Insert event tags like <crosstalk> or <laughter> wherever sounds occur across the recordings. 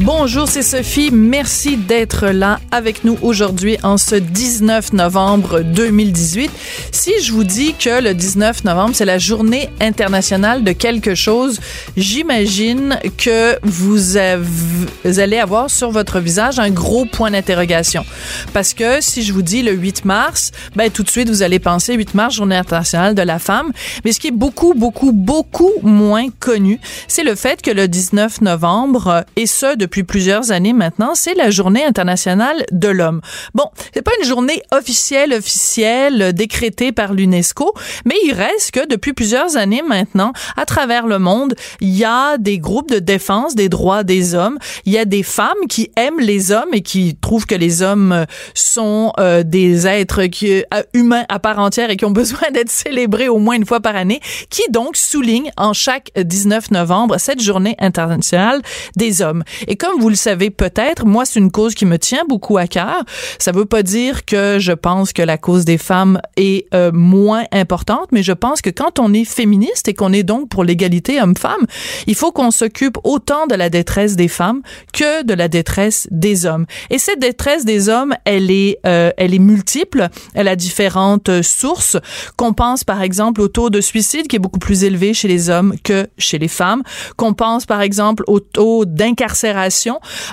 Bonjour, c'est Sophie. Merci d'être là avec nous aujourd'hui en ce 19 novembre 2018. Si je vous dis que le 19 novembre, c'est la journée internationale de quelque chose, j'imagine que vous, vous allez avoir sur votre visage un gros point d'interrogation. Parce que si je vous dis le 8 mars, ben tout de suite, vous allez penser 8 mars, journée internationale de la femme. Mais ce qui est beaucoup, beaucoup, beaucoup moins connu, c'est le fait que le 19 novembre, et ce, de depuis plusieurs années maintenant, c'est la Journée internationale de l'homme. Bon, c'est pas une journée officielle, officielle, décrétée par l'UNESCO, mais il reste que depuis plusieurs années maintenant, à travers le monde, il y a des groupes de défense des droits des hommes. Il y a des femmes qui aiment les hommes et qui trouvent que les hommes sont euh, des êtres euh, humains à part entière et qui ont besoin d'être célébrés au moins une fois par année, qui donc soulignent en chaque 19 novembre cette journée internationale des hommes. Comme vous le savez peut-être, moi, c'est une cause qui me tient beaucoup à cœur. Ça veut pas dire que je pense que la cause des femmes est euh, moins importante, mais je pense que quand on est féministe et qu'on est donc pour l'égalité homme-femme, il faut qu'on s'occupe autant de la détresse des femmes que de la détresse des hommes. Et cette détresse des hommes, elle est, euh, elle est multiple. Elle a différentes sources. Qu'on pense par exemple au taux de suicide qui est beaucoup plus élevé chez les hommes que chez les femmes. Qu'on pense par exemple au taux d'incarcération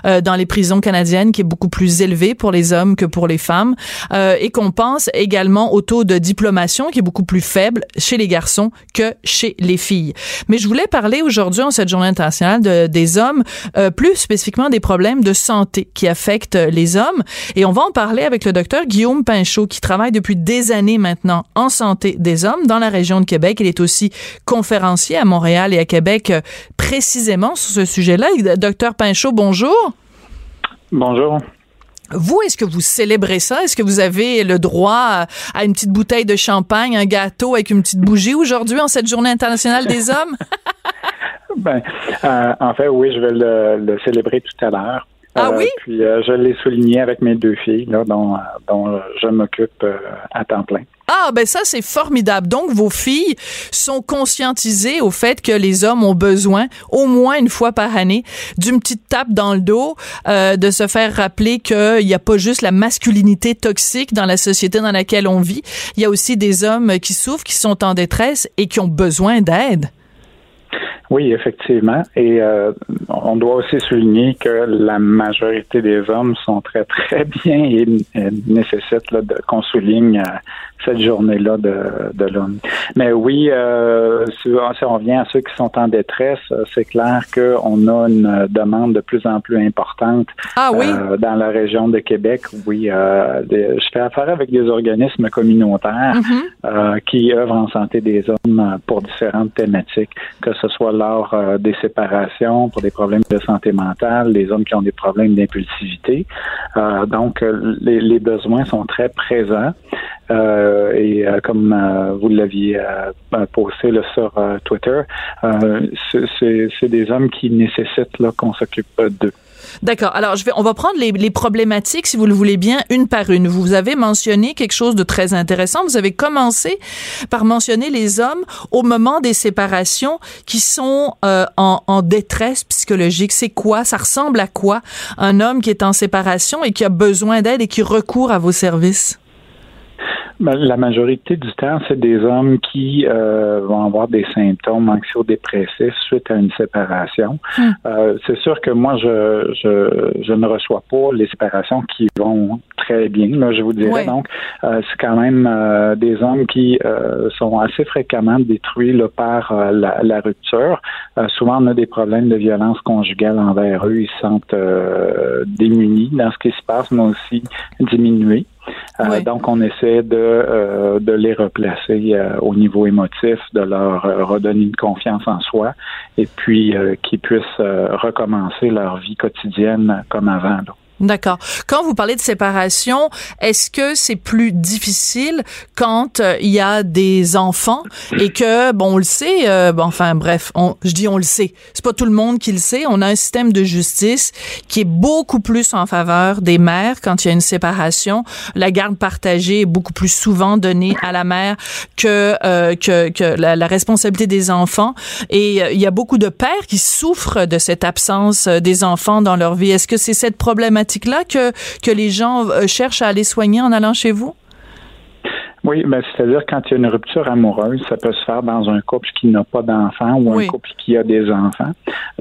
euh, dans les prisons canadiennes qui est beaucoup plus élevé pour les hommes que pour les femmes euh, et qu'on pense également au taux de diplomation qui est beaucoup plus faible chez les garçons que chez les filles. Mais je voulais parler aujourd'hui en cette journée internationale de, des hommes, euh, plus spécifiquement des problèmes de santé qui affectent les hommes et on va en parler avec le docteur Guillaume Pinchot qui travaille depuis des années maintenant en santé des hommes dans la région de Québec. Il est aussi conférencier à Montréal et à Québec euh, précisément sur ce sujet-là. Docteur Pinchot, bonjour. Bonjour. Vous, est-ce que vous célébrez ça? Est-ce que vous avez le droit à une petite bouteille de champagne, un gâteau avec une petite bougie aujourd'hui en cette journée internationale des hommes? <laughs> ben, euh, en fait, oui, je vais le, le célébrer tout à l'heure. Ah oui? Puis euh, je l'ai souligné avec mes deux filles, là, dont, dont je m'occupe euh, à temps plein. Ah, ben ça, c'est formidable. Donc, vos filles sont conscientisées au fait que les hommes ont besoin, au moins une fois par année, d'une petite tape dans le dos, euh, de se faire rappeler qu'il n'y a pas juste la masculinité toxique dans la société dans laquelle on vit. Il y a aussi des hommes qui souffrent, qui sont en détresse et qui ont besoin d'aide. Oui, effectivement. Et euh, on doit aussi souligner que la majorité des hommes sont très, très bien et, et nécessitent là, de, qu'on souligne euh, cette journée-là de, de l'homme. Mais oui, euh, si, on revient à ceux qui sont en détresse, c'est clair qu'on a une demande de plus en plus importante ah, oui? euh, dans la région de Québec. Oui, euh, des, je fais affaire avec des organismes communautaires mm-hmm. qui œuvrent en santé des hommes pour différentes thématiques, que ce soit euh, des séparations, pour des problèmes de santé mentale, les hommes qui ont des problèmes d'impulsivité. Euh, donc, les, les, besoins sont très présents. Euh, et comme vous l'aviez posté sur Twitter, c'est des hommes qui nécessitent qu'on s'occupe d'eux. D'accord. Alors, je vais, on va prendre les, les, problématiques, si vous le voulez bien, une par une. Vous avez mentionné quelque chose de très intéressant. Vous avez commencé par mentionner les hommes au moment des séparations qui sont euh, en, en, détresse psychologique. C'est quoi? Ça ressemble à quoi? Un homme qui est en séparation et qui a besoin d'aide et qui recourt à vos services? La majorité du temps, c'est des hommes qui euh, vont avoir des symptômes anxio-dépressifs suite à une séparation. Hmm. Euh, c'est sûr que moi, je, je, je, ne reçois pas les séparations qui vont très bien, là, je vous dirais. Donc, euh, c'est quand même euh, des hommes qui euh, sont assez fréquemment détruits là, par la, la, rupture. souvent, on a des problèmes de violence conjugale envers eux. Ils se sentent démunis dans ce qui se passe, mais aussi diminués. Euh, donc, on essaie de, euh, de les replacer euh, au niveau émotif, de leur redonner une confiance en soi et puis qu'ils puissent recommencer leur vie quotidienne comme avant. D'accord. Quand vous parlez de séparation, est-ce que c'est plus difficile quand euh, il y a des enfants et que bon on le sait euh, bon, enfin bref, on, je dis on le sait. C'est pas tout le monde qui le sait, on a un système de justice qui est beaucoup plus en faveur des mères quand il y a une séparation, la garde partagée est beaucoup plus souvent donnée à la mère que euh, que, que la, la, responsabilité des enfants et il y a beaucoup de pères qui souffrent de cette absence des enfants dans leur vie. Est-ce que c'est cette problématique là que, que les gens euh, cherchent à aller soigner en allant chez vous? Oui, ben, c'est-à-dire quand il y a une rupture amoureuse, ça peut se faire dans un couple qui n'a pas d'enfants ou un couple qui a des enfants.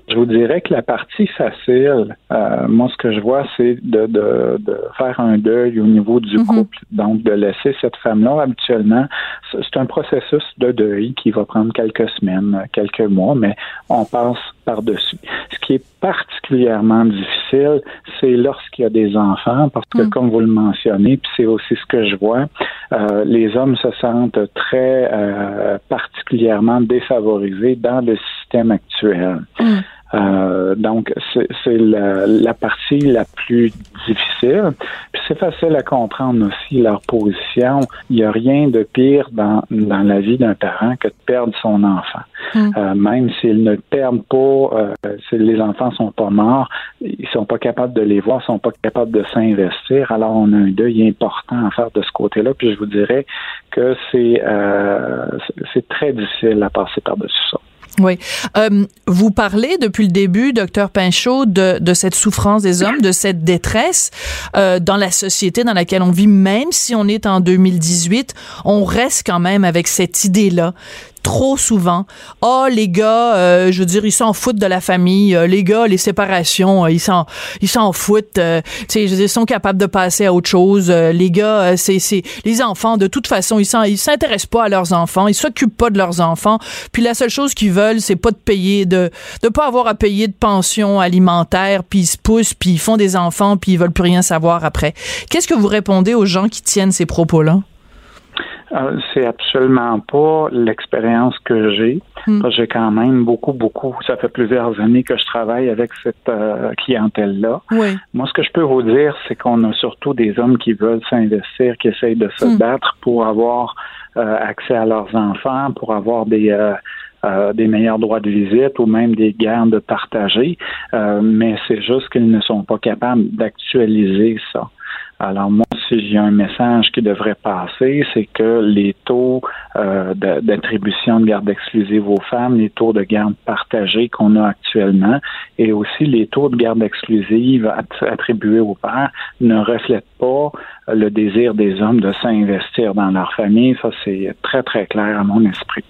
Je vous dirais que la partie facile, euh, moi, ce que je vois, c'est de, de, de, faire un deuil au niveau du mhm. couple. Donc, de laisser cette femme-là, habituellement, c'est un processus de deuil qui va prendre quelques semaines, quelques mois, mais on passe par-dessus. Ce qui est particulièrement difficile, c'est lorsqu'il y a des enfants, parce que, mm. comme vous le mentionnez, puis c'est aussi ce que je vois, euh, les hommes se sentent très euh, particulièrement défavorisés dans le système actuel. Mm. Euh, donc, c'est la, la, partie la plus difficile. Puis c'est facile à comprendre aussi leur position. Il n'y a rien de pire dans, dans la vie d'un parent que de perdre son enfant. Hmm. Euh, même s'ils ne perdent pas, euh, si les enfants sont pas morts, ils sont pas capables de les voir, ils sont pas capables de s'investir. Alors on a un deuil important à faire de ce côté-là. Puis je vous dirais que c'est euh, c'est très difficile à passer par-dessus ça. Oui. Euh, vous parlez depuis le début, docteur Pinchot, de, de cette souffrance des hommes, de cette détresse euh, dans la société dans laquelle on vit, même si on est en 2018, on reste quand même avec cette idée-là trop souvent. oh, les gars, euh, je veux dire, ils s'en foutent de la famille. Euh, les gars, les séparations, euh, ils s'en ils s'en foutent. tu sais, ils sont capables de passer à autre chose. les gars, c'est c'est les enfants. De toute façon, ils s'en ils s'intéressent pas à leurs enfants. Ils s'occupent pas de leurs enfants. Puis la seule chose qu'ils veulent, c'est pas de payer de de pas avoir à payer de pension alimentaire. Puis ils se poussent, puis ils font des enfants, puis ils veulent plus rien savoir après. Qu'est-ce que vous répondez aux gens qui tiennent ces propos-là? Euh, c'est absolument pas l'expérience que j'ai. Hmm. J'ai quand même beaucoup, beaucoup. Ça fait plusieurs années que je travaille avec cette euh, clientèle-là. Moi, ce que je peux vous dire, c'est qu'on a surtout des hommes qui veulent s'investir, qui essayent de se hmm. battre pour avoir euh, accès à leurs enfants, pour avoir des des meilleurs droits de visite ou même des gardes partagés, mais c'est juste qu'ils ne sont pas capables d'actualiser ça. Alors moi, si j'ai un message qui devrait passer, c'est que les taux euh, d'attribution de, garde exclusive aux femmes, les taux de garde partagés qu'on a actuellement, et aussi les taux de garde exclusive attribués aux pères ne reflètent pas le désir des hommes de s'investir dans leur famille. Ça, c'est très, très clair à mon esprit.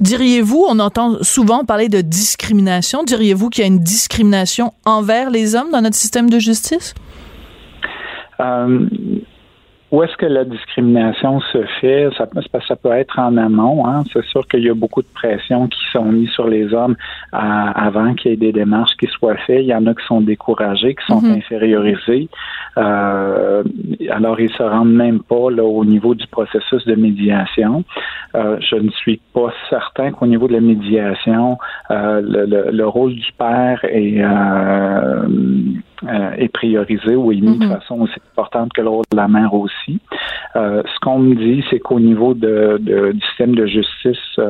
Diriez-vous, on entend souvent parler de discrimination, diriez-vous qu'il y a une discrimination envers les hommes dans notre système de justice? Euh, où est-ce que la discrimination se fait? Ça, ça peut être en amont. Hein? C'est sûr qu'il y a beaucoup de pressions qui sont mises sur les hommes avant qu'il y ait des démarches qui soient faites. Il y en a qui sont découragés, qui sont mm-hmm. infériorisés. Euh, alors, ils se rendent même pas là, au niveau du processus de médiation. Euh, je ne suis pas certain qu'au niveau de la médiation, euh, le, le, rôle du père est euh, est priorisé ou est mis de mhm. façon aussi importante que le rôle de la mère aussi. Euh, ce qu'on me dit, c'est qu'au niveau de, du système de justice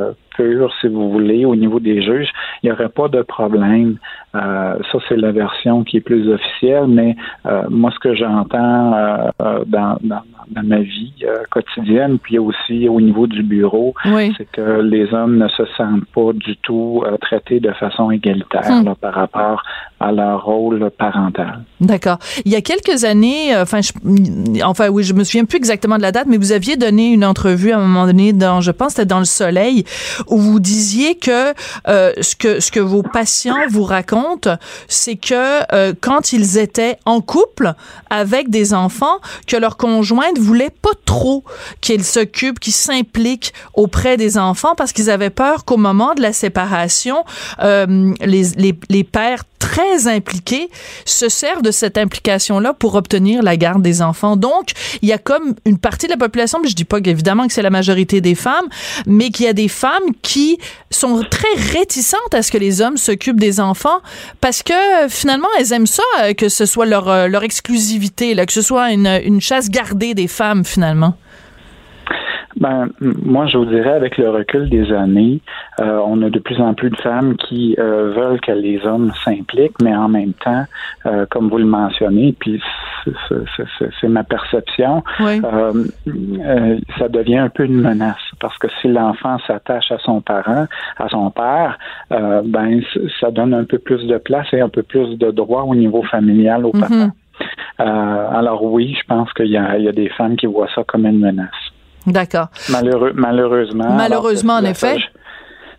euh, si vous voulez, au niveau des juges, il n'y aurait pas de problème. Euh, ça, c'est la version qui est plus officielle, mais euh, moi, ce que j'entends euh, dans, dans, dans, ma vie quotidienne, puis aussi au niveau du bureau, c'est que les hommes ne se sentent pas du tout traités de façon égalitaire hmm. par rapport à leur rôle parental. D'accord. Il y a quelques années, enfin, enfin oui, je me souviens plus exactement de la date, mais vous aviez donné une entrevue à un moment donné dans, je pense, c'était dans Le Soleil, où vous disiez que ce que ce que vos patients vous racontent c'est que euh, quand ils étaient en couple avec des enfants, que leur conjointe voulait pas trop qu'ils s'occupent, qu'ils s'impliquent auprès des enfants parce qu'ils avaient peur qu'au moment de la séparation, euh, les, les, les pères très impliqués se servent de cette implication-là pour obtenir la garde des enfants. Donc, il y a comme une partie de la population, mais je dis pas qu'évidemment que c'est la majorité des femmes, mais qu'il y a des femmes qui sont très réticentes à ce que les hommes s'occupent des enfants parce que finalement, elles aiment ça, euh, que ce soit leur, euh, leur exclusivité, là, que ce soit une, une chasse gardée des femmes finalement. Ben, moi, je vous dirais, avec le recul des années, euh, on a de plus en plus de femmes qui euh, veulent que les hommes s'impliquent, mais en même temps, euh, comme vous le mentionnez, puis c'est ma perception, ça devient un peu une menace parce que si l'enfant s'attache à son parent, à son père, ben ça donne un peu plus de place et un peu plus de droits au niveau familial au mm-hmm. papa. alors oui, je pense qu'il y a des femmes qui voient ça comme une menace. D'accord. malheureusement. Malheureusement, en effet.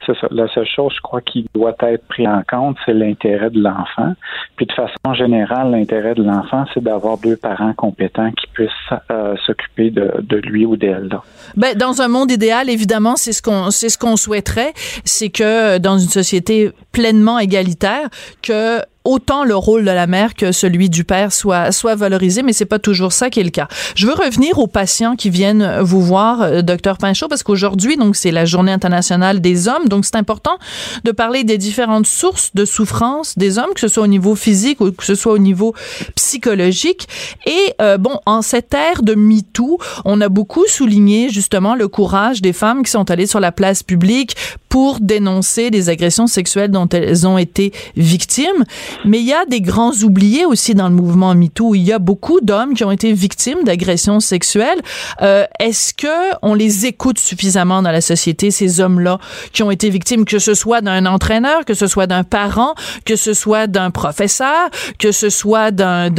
C'est ça. La seule chose, je crois, qui doit être pris en compte, c'est l'intérêt de l'enfant. Puis de façon générale, l'intérêt de l'enfant, c'est d'avoir deux parents compétents qui puissent euh, s'occuper de, de, lui ou d'elle. Ben, dans un monde idéal, évidemment, c'est ce qu'on c'est ce qu'on souhaiterait, c'est que dans une société pleinement égalitaire, que autant le rôle de la mère que celui du père soit soit valorisé, mais c'est pas toujours ça qui est le cas. Je veux revenir aux patients qui viennent vous voir, euh, docteur Pinchot, parce qu'aujourd'hui, donc c'est la Journée internationale des hommes, donc c'est important de parler des différentes sources de souffrance des hommes, que ce soit au niveau physique ou que ce soit au niveau psychologique. Et euh, bon, en cette ère de MeToo, on a beaucoup souligné justement le courage des femmes qui sont allées sur la place publique pour dénoncer les agressions sexuelles dont elles ont été victimes. Mais il y a des grands oubliés aussi dans le mouvement MeToo. Il y a beaucoup d'hommes qui ont été victimes d'agressions sexuelles. Euh, Est-ce que on les écoute suffisamment dans la société, ces hommes-là qui ont été victimes, que ce soit d'un entraîneur, que ce soit d'un parent, que ce soit d'un professeur, que ce soit d'un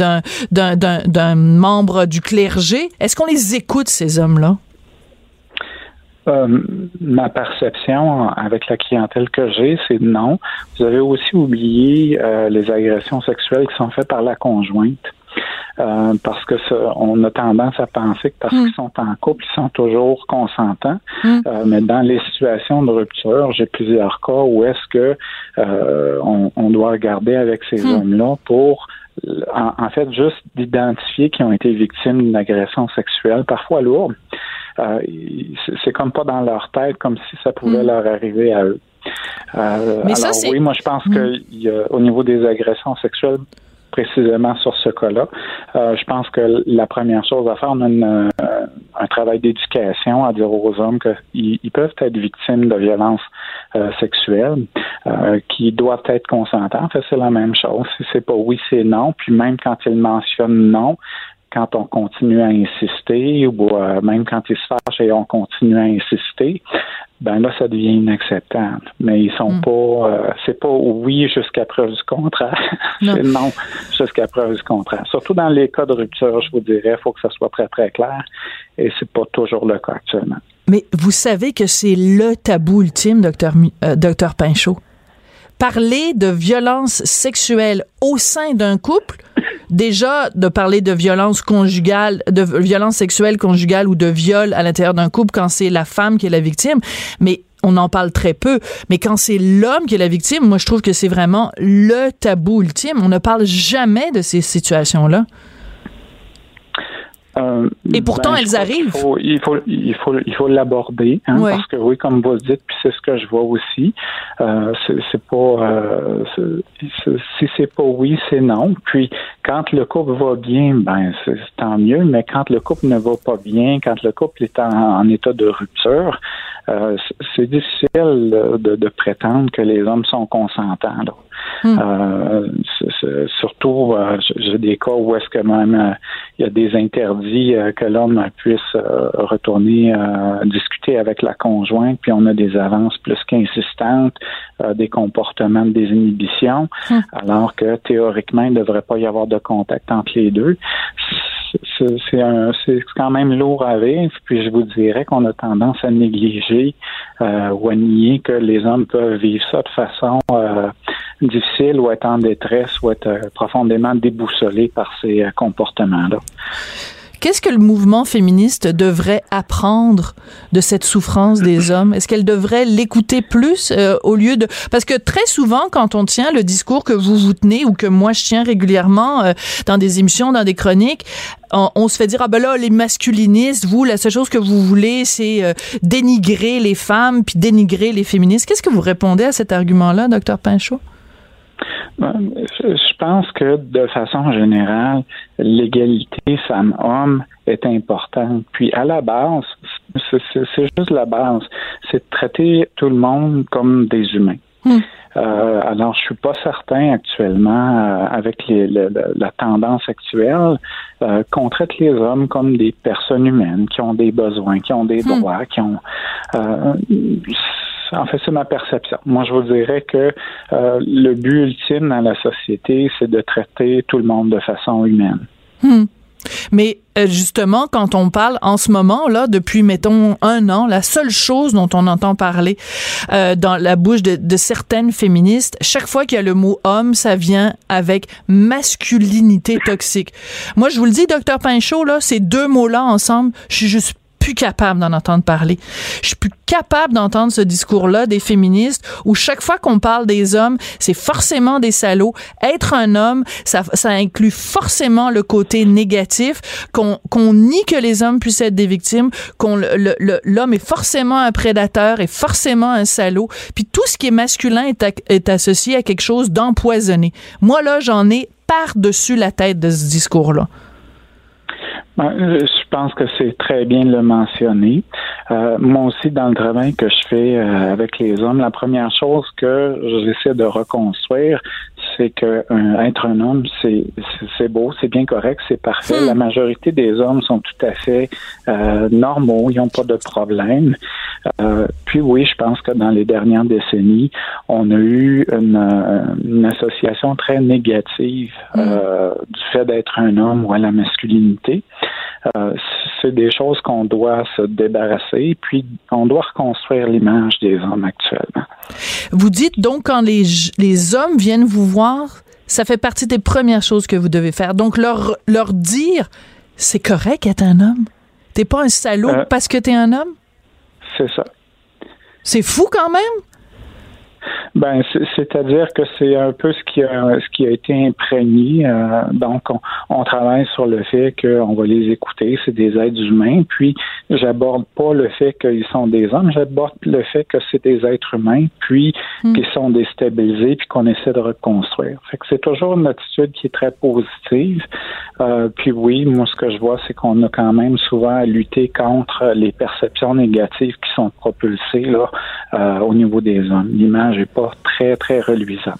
d'un membre du clergé? Est-ce qu'on les écoute, ces hommes-là? Euh, ma perception avec la clientèle que j'ai, c'est non. Vous avez aussi oublié euh, les agressions sexuelles qui sont faites par la conjointe. Euh, parce que on a tendance à penser que parce hmm. qu'ils sont en couple, ils sont toujours consentants. Hmm. mais dans les situations de rupture, j'ai plusieurs cas où est-ce que on, doit regarder avec ces hmm. hommes-là pour en, fait juste d'identifier qu'ils ont été victimes d'une agression sexuelle, parfois lourde. Euh, c'est comme pas dans leur tête, comme si ça pouvait mm. leur arriver à eux. Euh, Mais alors oui, moi je pense mm. que au niveau des agressions sexuelles, précisément sur ce cas-là. Euh, je pense que la première chose à faire, on a une, un travail d'éducation à dire aux hommes qu'ils ils peuvent être victimes de violences sexuelles, qui doivent être consentants. En fait, c'est la même chose. Si c'est pas oui, c'est non. Puis même quand ils mentionnent non, quand on continue à insister ou euh, même quand ils se fâchent et on continue à insister, ben là, ça devient inacceptable. Mais ils sont hmm. pas, euh, c'est pas oui jusqu'à preuve du contraire. <laughs> c'est non jusqu'à preuve du contraire. Surtout dans les cas de rupture, je vous dirais, il faut que ça soit très, très clair. Et c'est pas toujours le cas actuellement. Mais vous savez que c'est le tabou ultime, docteur, euh, docteur Pinchot. Parler de violence sexuelle au sein d'un couple, déjà de parler de violence conjugale, de violence sexuelle conjugale ou de viol à l'intérieur d'un couple quand c'est la femme qui est la victime, mais on en parle très peu. Mais quand c'est l'homme qui est la victime, moi je trouve que c'est vraiment le tabou ultime. On ne parle jamais de ces situations-là. Euh, Et pourtant, ben, elles arrivent. Il faut, il faut, il faut, l'aborder, hein, parce que oui, comme vous le dites, puis c'est ce que je vois aussi. Euh, c'est pas, euh, si c'est pas oui, c'est non. Puis quand le couple va bien, ben c'est tant mieux. Mais quand le couple ne va pas bien, quand le couple est en, état de rupture, euh, c'est difficile de, de, prétendre que les hommes sont consentants. Là. Hmm. Euh, surtout, euh, j'ai des cas où est-ce que même euh, il y a des interdits que l'homme puisse retourner discuter avec la conjointe, puis on a des avances plus qu'insistantes, des comportements de désinhibition, hmm. alors que théoriquement, il ne devrait pas y avoir de contact entre les deux c'est quand même lourd à vivre. Puis je vous dirais qu'on a tendance à négliger euh, ou à nier que les hommes peuvent vivre ça de façon euh, difficile ou être en détresse ou être euh, profondément déboussolés par ces comportements-là. Qu'est-ce que le mouvement féministe devrait apprendre de cette souffrance des <clears throat> hommes? Est-ce qu'elle devrait l'écouter plus euh, au lieu de parce que très souvent quand on tient le discours que vous vous tenez ou que moi je tiens régulièrement euh, dans des émissions, dans des chroniques, on, se fait dire ah ben là les masculinistes, vous la seule chose que vous voulez c'est euh, dénigrer les femmes puis dénigrer les féministes. Qu'est-ce que vous répondez à cet argument-là, docteur Pinchot? Je pense que de façon générale, l'égalité femmes-hommes est importante. Puis à la base, c'est juste la base, c'est de traiter tout le monde comme des humains. Hmm. Euh, alors, je suis pas certain actuellement, euh, avec les, la tendance actuelle, euh, qu'on traite les hommes comme des personnes humaines qui ont des besoins, qui ont des hmm. droits, qui ont en fait, c'est ma perception. Moi, je vous dirais que euh, le but ultime dans la société, c'est de traiter tout le monde de façon humaine. Hmm. Mais euh, justement, quand on parle en ce moment, là, depuis, mettons, un an, la seule chose dont on entend parler euh, dans la bouche de, certaines féministes, chaque fois qu'il y a le mot homme, ça vient avec masculinité toxique. Moi, je vous le dis, docteur Pinchot, là, ces deux mots-là ensemble, je suis juste plus capable d'en entendre parler. Je suis plus capable d'entendre ce discours-là des féministes où chaque fois qu'on parle des hommes, c'est forcément des salauds. Être un homme, ça, inclut forcément le côté négatif, qu'on qu'on nie que les hommes puissent être des victimes, qu'on l'homme est forcément un prédateur, est forcément un salaud. Puis tout ce qui est masculin est, est associé à quelque chose d'empoisonné. Moi, là, j'en ai par-dessus la tête de ce discours-là. Ben, je pense que c'est très bien de le mentionner. Euh, moi aussi, dans le travail que je fais euh, avec les hommes, la première chose que j'essaie de reconstruire, c'est que être un homme, c'est c'est beau, c'est bien correct, c'est parfait. Hmm. La majorité des hommes sont tout à fait euh, normaux, ils n'ont pas de problème. Euh, puis oui, je pense que dans les dernières décennies, on a eu une, une association très négative hmm. euh, du fait d'être un homme ou à la masculinité. Euh, c'est des choses qu'on doit se débarrasser, puis on doit reconstruire l'image des hommes actuellement. Vous dites donc quand les, les hommes viennent vous voir, ça fait partie des premières choses que vous devez faire. Donc leur, leur dire, c'est correct d'être un homme. T'es pas un salaud euh, parce que t'es un homme? C'est ça. C'est fou quand même? Ben, c'est-à-dire que c'est un peu ce qui a ce qui a été imprégné. Euh, donc, on, travaille sur le fait qu'on va les écouter, c'est des êtres humains. Puis, j'aborde pas le fait qu'ils sont des hommes, j'aborde le fait que c'est des êtres humains, puis hmm. qu'ils sont déstabilisés, puis qu'on essaie de reconstruire. Fait que c'est toujours une attitude qui est très positive. Euh, puis oui, moi, ce que je vois, c'est qu'on a quand même souvent à lutter contre les perceptions négatives qui sont propulsées là euh, au niveau des hommes. L'image pas très, très reluisante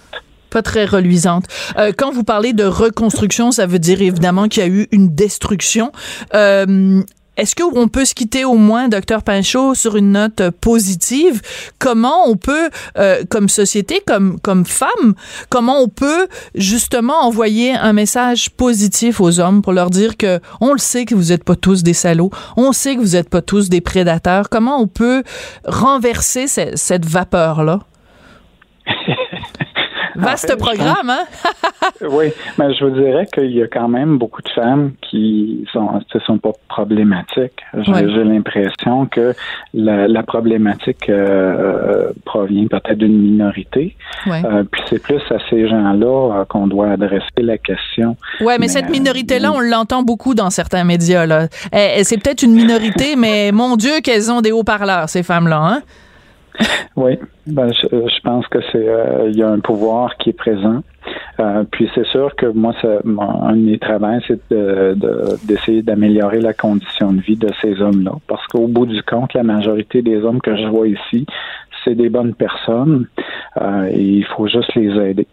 pas très reluisante. Euh, quand vous parlez de reconstruction, ça veut dire évidemment qu'il y a eu une destruction. Euh, est-ce qu'on peut se quitter au moins, docteur Pinchot, sur une note positive? Comment on peut, euh, comme société, comme, comme femme, comment on peut justement envoyer un message positif aux hommes pour leur dire que on le sait que vous n'êtes pas tous des salauds, on sait que vous n'êtes pas tous des prédateurs. Comment on peut renverser cette vapeur-là? <laughs> Vaste programme, hein? <laughs> oui, mais je vous dirais qu'il y a quand même beaucoup de femmes qui sont, ne sont pas problématiques. J'ai l'impression que la, problématique euh, provient peut-être d'une minorité. Euh, puis c'est plus à ces gens-là euh, qu'on doit adresser la question. Oui, mais, cette minorité-là, on l'entend beaucoup dans certains médias. Là. Eh, eh, c'est peut-être une minorité, mais mon Dieu, qu'elles ont des haut-parleurs, ces femmes-là. Hein? <laughs> Oui, ben, je, je pense que c'est euh, il y a un pouvoir qui est présent. Euh, puis c'est sûr que moi, ça, mon- un de mes travaux, c'est de- de- d'essayer d'améliorer la condition de vie de ces hommes-là. Parce qu'au bout du compte, la majorité des hommes que je vois ici, c'est des bonnes personnes euh, il faut juste les aider.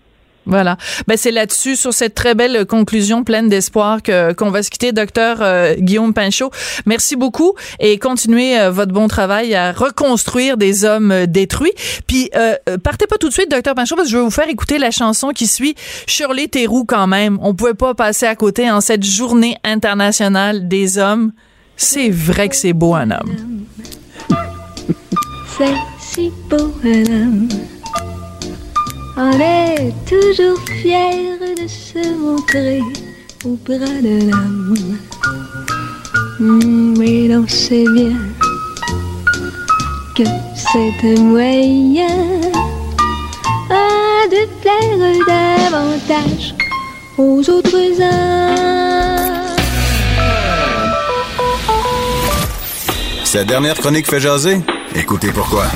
Voilà. Ben c'est là-dessus, sur cette très belle conclusion pleine d'espoir que qu'on va se quitter, docteur euh, Guillaume Pinchot. Merci beaucoup et continuez euh, votre bon travail à reconstruire des hommes euh, détruits. Puis partez pas tout de suite, docteur Pinchot, parce que je vais vous faire écouter la chanson qui suit Shirley Theroux quand même. On pouvait pas passer à côté en cette journée internationale des hommes. C'est vrai que c'est beau un homme. C'est si beau un homme. On est toujours fier de se montrer au bras de l'homme. Hmm, mais l'on sait bien que c'est un moyen ah, de plaire davantage aux autres hommes. Sa dernière chronique fait jaser? Écoutez pourquoi.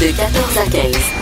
De 14 à 15.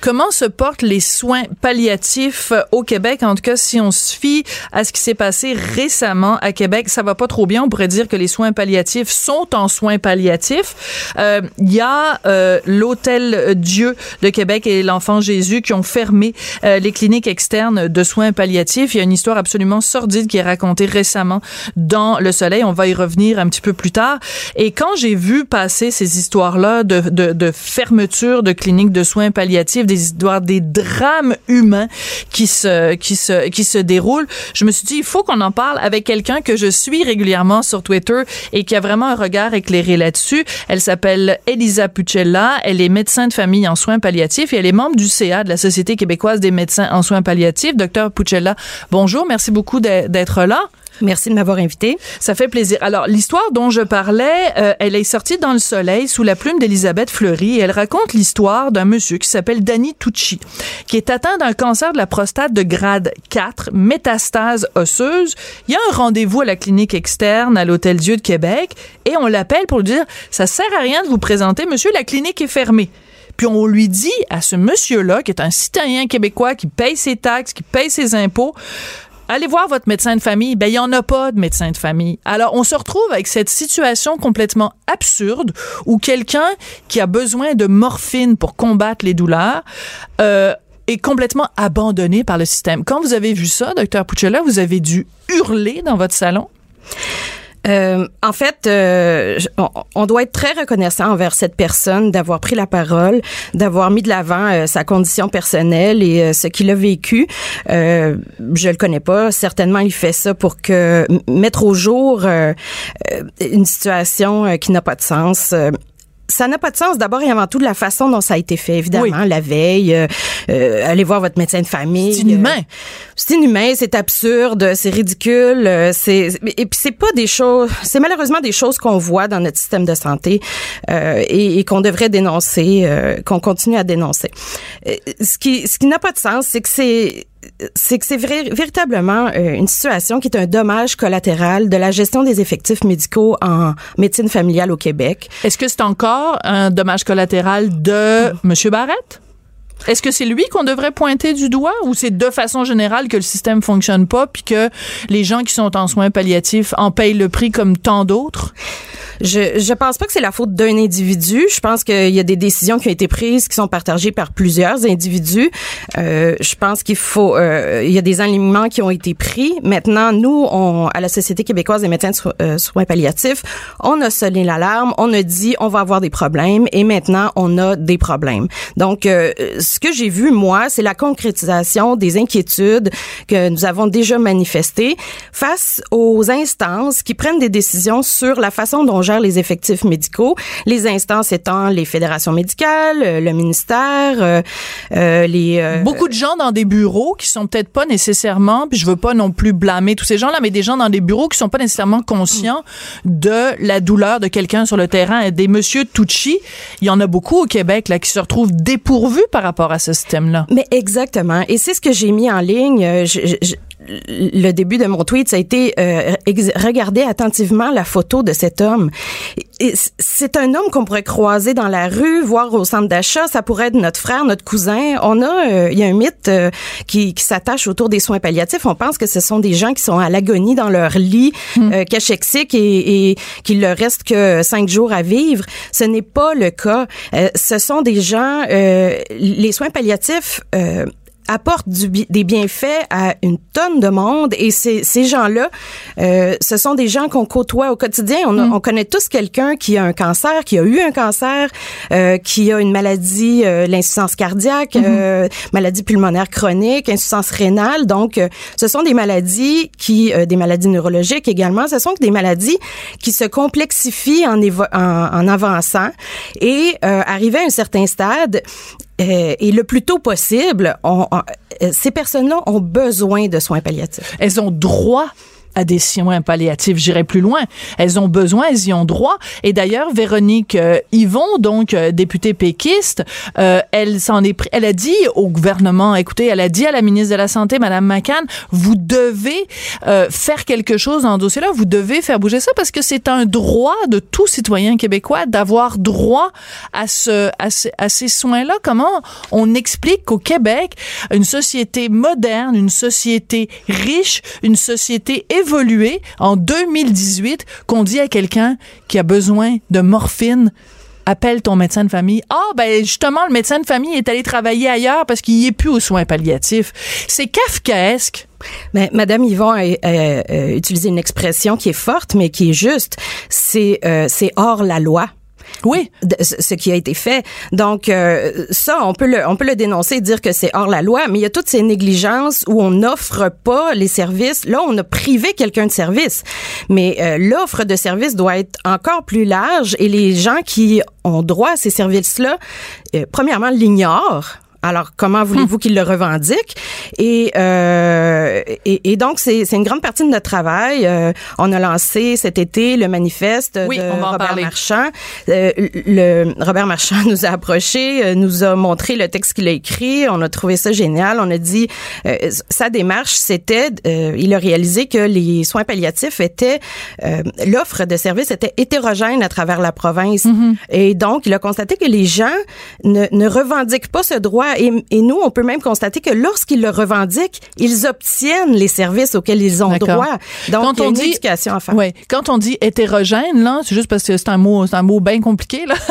Comment se portent les soins palliatifs euh, au Québec? En tout cas, si on se fie à ce qui s'est passé récemment à Québec, ça va pas trop bien. On pourrait dire que les soins palliatifs sont en soins palliatifs. Euh, Il y a euh, l'Hôtel Dieu de Québec et l'Enfant Jésus qui ont fermé euh, les cliniques externes de soins palliatifs. Il y a une histoire absolument sordide qui est racontée récemment dans Le Soleil. On va y revenir un petit peu plus tard. Et quand j'ai vu passer ces histoires-là de, de, de fermeture de cliniques de soins palliatifs, des histoires, des drames humains qui se, qui se, qui se déroulent, je me suis dit, il faut qu'on en parle avec quelqu'un que je suis régulièrement sur Twitter et qui a vraiment un regard éclairé là-dessus. Elle s'appelle Elisa Pucella. Elle est médecin de famille en soins palliatifs et elle est membre du CA de la Société québécoise des médecins en soins palliatifs. Docteur Pucella, bonjour. Merci beaucoup d'être là. Merci de m'avoir invité. Ça fait plaisir. Alors, l'histoire dont je parlais, euh, elle est sortie dans le soleil sous la plume d'Elisabeth Fleury et elle raconte l'histoire d'un monsieur qui s'appelle Danny Tucci, qui est atteint d'un cancer de la prostate de grade 4, métastase osseuse. Il y a un rendez-vous à la clinique externe à l'Hôtel Dieu de Québec et on l'appelle pour lui dire, ça sert à rien de vous présenter, monsieur, la clinique est fermée. Puis on lui dit à ce monsieur-là, qui est un citoyen québécois, qui paye ses taxes, qui paye ses impôts, allez voir votre médecin de famille. Ben, il n'y en a pas de médecin de famille. Alors, on se retrouve avec cette situation complètement absurde où quelqu'un qui a besoin de morphine pour combattre les douleurs, euh, est complètement abandonné par le système. Quand vous avez vu ça, docteur Puccella, vous avez dû hurler dans votre salon? Euh, en fait, euh, on, doit être très reconnaissant envers cette personne d'avoir pris la parole, d'avoir mis de l'avant euh, sa condition personnelle et euh, ce qu'il a vécu. Euh, je le connais pas. Certainement, il fait ça pour que mettre au jour une situation qui n'a pas de sens. Ça n'a pas de sens d'abord et avant tout de la façon dont ça a été fait, évidemment, Oui. la veille. Euh, euh, allez voir votre médecin de famille. C'est inhumain. Euh, c'est inhumain, c'est absurde, c'est ridicule, euh, c'est et puis c'est pas des choses, c'est malheureusement des choses qu'on voit dans notre système de santé euh, et, et qu'on devrait dénoncer, euh, qu'on continue à dénoncer. Ce qui ce qui n'a pas de sens, c'est que c'est c'est que c'est véritablement euh, une situation qui est un dommage collatéral de la gestion des effectifs médicaux en médecine familiale au Québec. Est-ce que c'est encore un dommage collatéral de Monsieur Barrette? Est-ce que c'est lui qu'on devrait pointer du doigt ou c'est de façon générale que le système fonctionne pas puis que les gens qui sont en soins palliatifs en payent le prix comme tant d'autres? Je je pense pas que c'est la faute d'un individu. Je pense qu'il y a des décisions qui ont été prises qui sont partagées par plusieurs individus. Euh, je pense qu'il faut euh, il y a des alignements qui ont été pris. Maintenant, nous, on, à la Société québécoise des médecins de euh, soins palliatifs, on a sonné l'alarme, on a dit on va avoir des problèmes et maintenant on a des problèmes. Donc, euh, ce que j'ai vu moi, c'est la concrétisation des inquiétudes que nous avons déjà manifestées face aux instances qui prennent des décisions sur la façon dont on gère les effectifs médicaux. Les instances étant les fédérations médicales, euh, le ministère, euh, euh, les euh, Beaucoup de gens dans des bureaux qui sont peut-être pas nécessairement, puis je veux pas non plus blâmer tous ces gens-là, mais des gens dans des bureaux qui sont pas nécessairement conscients de la douleur de quelqu'un sur le terrain. Des monsieur Tucci, il y en a beaucoup au Québec là qui se retrouvent dépourvus par rapport à ce système-là. Mais exactement. Et c'est ce que j'ai mis en ligne. Euh, je- le début de mon tweet, ça a été euh, regarder attentivement la photo de cet homme. C'est un homme qu'on pourrait croiser dans la rue, voir au centre d'achat. Ça pourrait être notre frère, notre cousin. On a, euh, il y a un mythe euh, qui, qui s'attache autour des soins palliatifs. On pense que ce sont des gens qui sont à l'agonie dans leur lit, mmh. euh, et, et qu'il leur reste que cinq jours à vivre. Ce n'est pas le cas. ce sont des gens. les soins palliatifs apporte du, des bienfaits à une tonne de monde et ces, ces gens-là, euh, ce sont des gens qu'on côtoie au quotidien. On, mm. on connaît tous quelqu'un qui a un cancer, qui a eu un cancer, euh, qui a une maladie, euh, l'insuffisance cardiaque, euh, maladie pulmonaire chronique, insuffisance rénale. Donc, euh, ce sont des maladies qui, des maladies neurologiques également, ce sont des maladies qui se complexifient en, en, en avançant et arrivé à un certain stade, euh, et le plus tôt possible, euh, ces personnes-là ont besoin de soins palliatifs. Elles ont droit à des soins palliatifs. J'irai plus loin. Elles ont besoin, elles y ont droit. Et d'ailleurs, Véronique euh, Yvon, donc euh, députée péquiste, euh, elle s'en est, elle a dit au gouvernement, écoutez, elle a dit à la ministre de la Santé, Madame McCann, vous devez faire quelque chose dans ce dossier-là. Vous devez faire bouger ça parce que c'est un droit de tout citoyen québécois d'avoir droit à, ce, à ces soins-là. Comment on explique qu'au Québec, une société moderne, une société riche, une société évolué en 2018 qu'on dit à quelqu'un qui a besoin de morphine appelle ton médecin de famille. Ah, ben justement, le médecin de famille est allé travailler ailleurs parce qu'il n'y est plus aux soins palliatifs. C'est kafkaesque. Mais Madame Yvon a, utilisé une expression qui est forte, mais qui est juste. C'est euh, c'est hors la loi. Oui, ce qui a été fait. Donc euh, ça, on peut le on peut le dénoncer dire que c'est hors la loi, mais il y a toutes ces négligences où on n'offre pas les services. Là, on a privé quelqu'un de service, mais euh, l'offre de services doit être encore plus large et les gens qui ont droit à ces services-là, euh, premièrement, l'ignorent alors, comment voulez-vous qu'ils le revendiquent? Et, euh, et, et, donc, c'est une grande partie de notre travail. Euh, on a lancé cet été le manifeste oui, de on Robert Marchand. Euh, le, Robert Marchand nous a approché, euh, nous a montré le texte qu'il a écrit. On a trouvé ça génial. On a dit, euh, sa démarche, c'était, il a réalisé que les soins palliatifs étaient, l'offre de services était hétérogène à travers la province. Mm-hmm. Et donc, il a constaté que les gens ne, ne revendiquent pas ce droit et, nous, on peut même constater que lorsqu'ils le revendiquent, ils obtiennent les services auxquels ils ont droit. Donc, quand il y a on une dit, éducation à faire. Ouais. Quand on dit hétérogène, là, c'est juste parce que c'est un mot, c'est un mot bien compliqué, là. <laughs>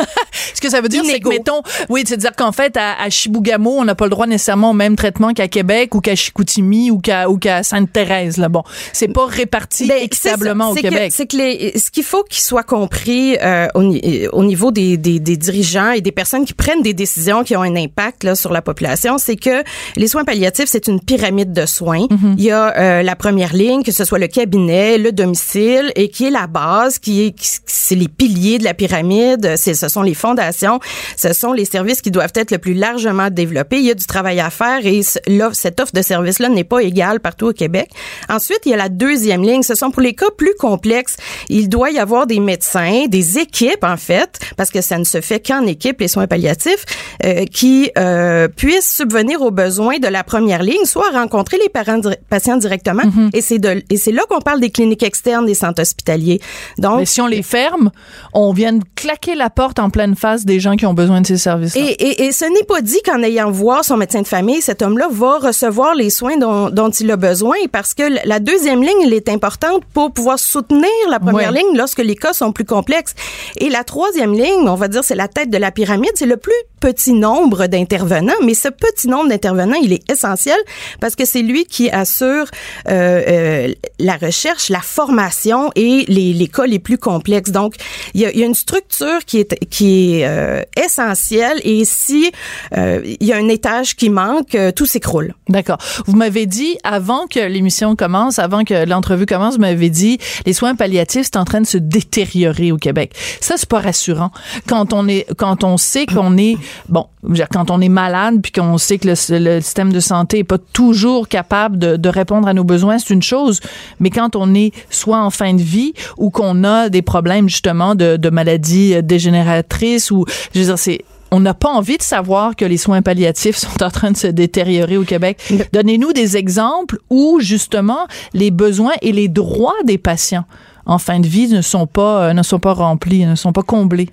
Ce que ça veut dire, c'est que, mettons, oui, c'est-à-dire qu'en fait, à, à Chibougamau, on n'a pas le droit nécessairement au même traitement qu'à Québec ou qu'à Chicoutimi ou qu'à, ou qu'à Sainte-Thérèse, là. Bon. C'est pas réparti ben, équitablement au Québec. C'est que les, ce qu'il faut qu'il soit compris, euh, au, au, niveau des, des, des, dirigeants et des personnes qui prennent des décisions qui ont un impact, là, sur la population, c'est que les soins palliatifs, c'est une pyramide de soins. Il y a euh, la première ligne, que ce soit le cabinet, le domicile, et qui est la base, qui est, c'est les piliers de la pyramide, ce sont les fondations, ce sont les services qui doivent être le plus largement développés. Il y a du travail à faire et cette offre de services-là n'est pas égale partout au Québec. Ensuite, il y a la deuxième ligne. Ce sont pour les cas plus complexes. Il doit y avoir des médecins, des équipes, en fait, parce que ça ne se fait qu'en équipe, les soins palliatifs, euh, qui euh, euh, puissent subvenir aux besoins de la première ligne, soit rencontrer les parents patients directement. Mhm. Et c'est de et c'est là qu'on parle des cliniques externes, des centres hospitaliers. Donc, mais si on les ferme, on vient de claquer la porte en pleine face des gens qui ont besoin de ces services. Et, et, et, ce n'est pas dit qu'en ayant voir son médecin de famille, cet homme-là va recevoir les soins dont, dont, il a besoin, parce que la deuxième ligne, elle est importante pour pouvoir soutenir la première ligne lorsque les cas sont plus complexes. Et la troisième ligne, on va dire, c'est la tête de la pyramide, c'est le plus petit nombre d'intervenants mais ce petit nombre d'intervenants, il est essentiel parce que c'est lui qui assure euh, euh, la recherche, la formation et les, les, cas les plus complexes. Donc, il y a, y a une structure qui est qui est euh, essentielle et si euh, il y a un étage qui manque, euh, tout s'écroule. D'accord. Vous m'avez dit avant que l'émission commence, avant que l'entrevue commence, vous m'avez dit les soins palliatifs c'est en train de se détériorer au Québec. Ça c'est pas rassurant quand on est quand on sait qu'on est bon, quand on est malade puis qu'on sait que le, système de santé est pas toujours capable de, de répondre à nos besoins, c'est une chose. Mais quand on est soit en fin de vie ou qu'on a des problèmes justement de, de maladies dégénératrices ou, je veux dire, c'est on n'a pas envie de savoir que les soins palliatifs <laughs> sont en train de se détériorer au Québec. Donnez-nous des exemples où justement les besoins et les droits des patients en fin de vie ne sont pas euh, ne sont pas remplis, ne sont pas comblés.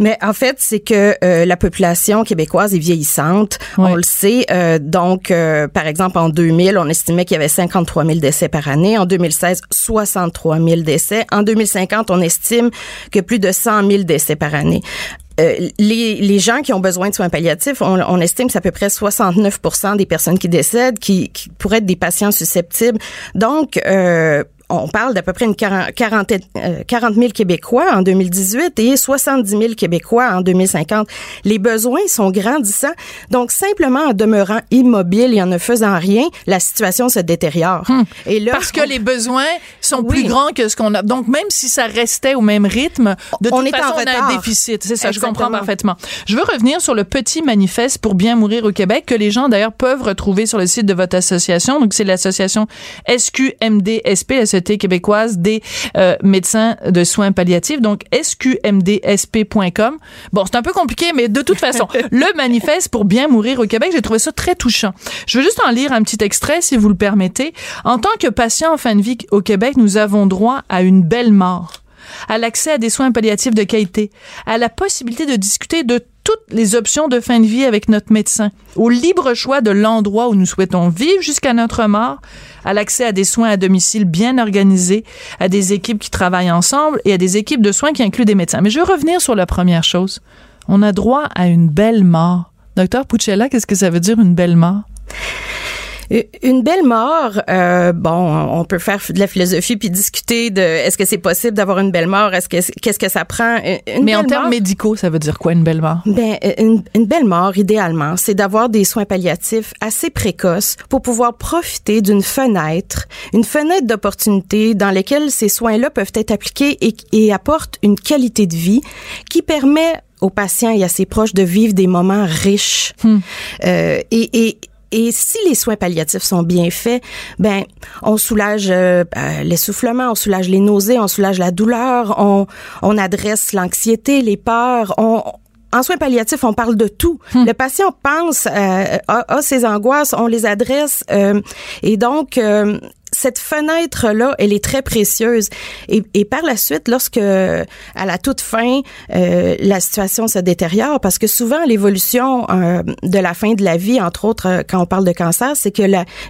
Mais en fait, c'est que euh, la population québécoise est vieillissante. On le sait. Euh, donc, euh, par exemple, en 2000, on estimait qu'il y avait 53 000 décès par année. En 2016, 63 000 décès. En 2050, on estime que plus de 100 000 décès par année. les, les, gens qui ont besoin de soins palliatifs, on, on estime que c'est à peu près 69% des personnes qui décèdent qui, qui, pourraient être des patients susceptibles. Donc, euh, on parle d'à peu près une 40, 40 000 Québécois en 2018 et 70 000 Québécois en 2050. Les besoins sont grandissants. Donc, simplement en demeurant immobile et en ne faisant rien, la situation se détériore. Hmm. Et là, Parce que les besoins sont plus grands que ce qu'on a. Donc, même si ça restait au même rythme, de on toute est façon, en on a un déficit. C'est ça, je comprends parfaitement. Je veux revenir sur le petit manifeste pour bien mourir au Québec que les gens, d'ailleurs, peuvent retrouver sur le site de votre association. Donc, c'est l'association SQMDSP, québécoise des euh, médecins de soins palliatifs, donc sqmdsp.com. Bon, c'est un peu compliqué, mais de toute façon, <laughs> le manifeste pour bien mourir au Québec, j'ai trouvé ça très touchant. Je veux juste en lire un petit extrait, si vous le permettez. En tant que patient en fin de vie au Québec, nous avons droit à une belle mort à l'accès à des soins palliatifs de qualité, à la possibilité de discuter de toutes les options de fin de vie avec notre médecin, au libre choix de l'endroit où nous souhaitons vivre jusqu'à notre mort, à l'accès à des soins à domicile bien organisés, à des équipes qui travaillent ensemble et à des équipes de soins qui incluent des médecins. Mais je veux revenir sur la première chose. On a droit à une belle mort. Docteur Puccella, qu'est-ce que ça veut dire une belle mort? Une belle mort, euh, bon, on peut faire de la philosophie puis discuter de est-ce que c'est possible d'avoir une belle mort, est-ce que qu'est-ce que ça prend? Une Mais en termes médicaux, ça veut dire quoi une belle mort? Ben une, une belle mort idéalement, c'est d'avoir des soins palliatifs assez précoces pour pouvoir profiter d'une fenêtre, une fenêtre d'opportunité dans laquelle ces soins-là peuvent être appliqués et, et apportent une qualité de vie qui permet aux patients et à ses proches de vivre des moments riches. Hmm. Euh, et, et, et si les soins palliatifs sont bien faits, ben on soulage euh, euh, l'essoufflement, on soulage les nausées, on soulage la douleur, on, on adresse l'anxiété, les peurs, on, en soins palliatifs, on parle de tout. Hmm. Le patient pense euh, a, ses angoisses, on les adresse euh, et donc euh, cette fenêtre-là, elle est très précieuse. Et, et, par la suite, lorsque, à la toute fin, euh, la situation se détériore, parce que souvent, l'évolution euh, de la fin de la vie, entre autres, euh, quand on parle de cancer, c'est que